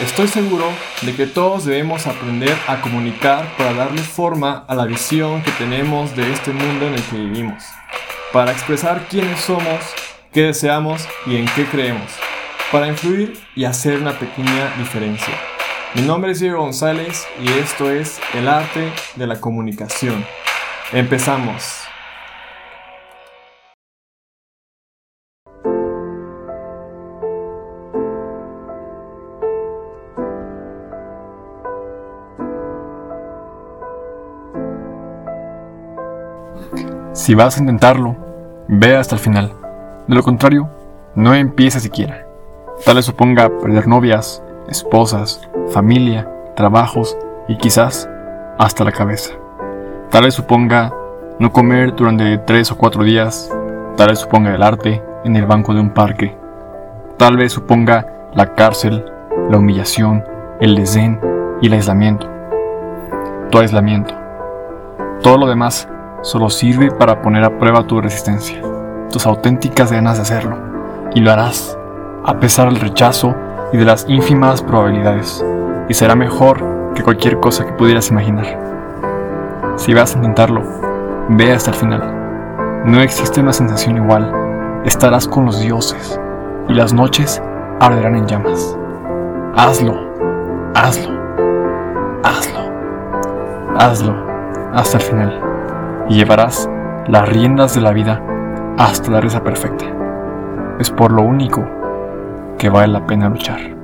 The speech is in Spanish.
Estoy seguro de que todos debemos aprender a comunicar para darle forma a la visión que tenemos de este mundo en el que vivimos, para expresar quiénes somos, qué deseamos y en qué creemos, para influir y hacer una pequeña diferencia. Mi nombre es Diego González y esto es El arte de la comunicación. Empezamos. Si vas a intentarlo, ve hasta el final. De lo contrario, no empieza siquiera. Tal vez suponga perder novias, esposas, familia, trabajos y quizás hasta la cabeza. Tal vez suponga no comer durante tres o cuatro días. Tal vez suponga el arte en el banco de un parque. Tal vez suponga la cárcel, la humillación, el desdén y el aislamiento. Tu aislamiento. Todo lo demás solo sirve para poner a prueba tu resistencia, tus auténticas ganas de hacerlo, y lo harás, a pesar del rechazo y de las ínfimas probabilidades, y será mejor que cualquier cosa que pudieras imaginar. Si vas a intentarlo, ve hasta el final. No existe una sensación igual. Estarás con los dioses, y las noches arderán en llamas. Hazlo, hazlo, hazlo, hazlo hasta el final y llevarás las riendas de la vida hasta la risa perfecta. Es por lo único que vale la pena luchar.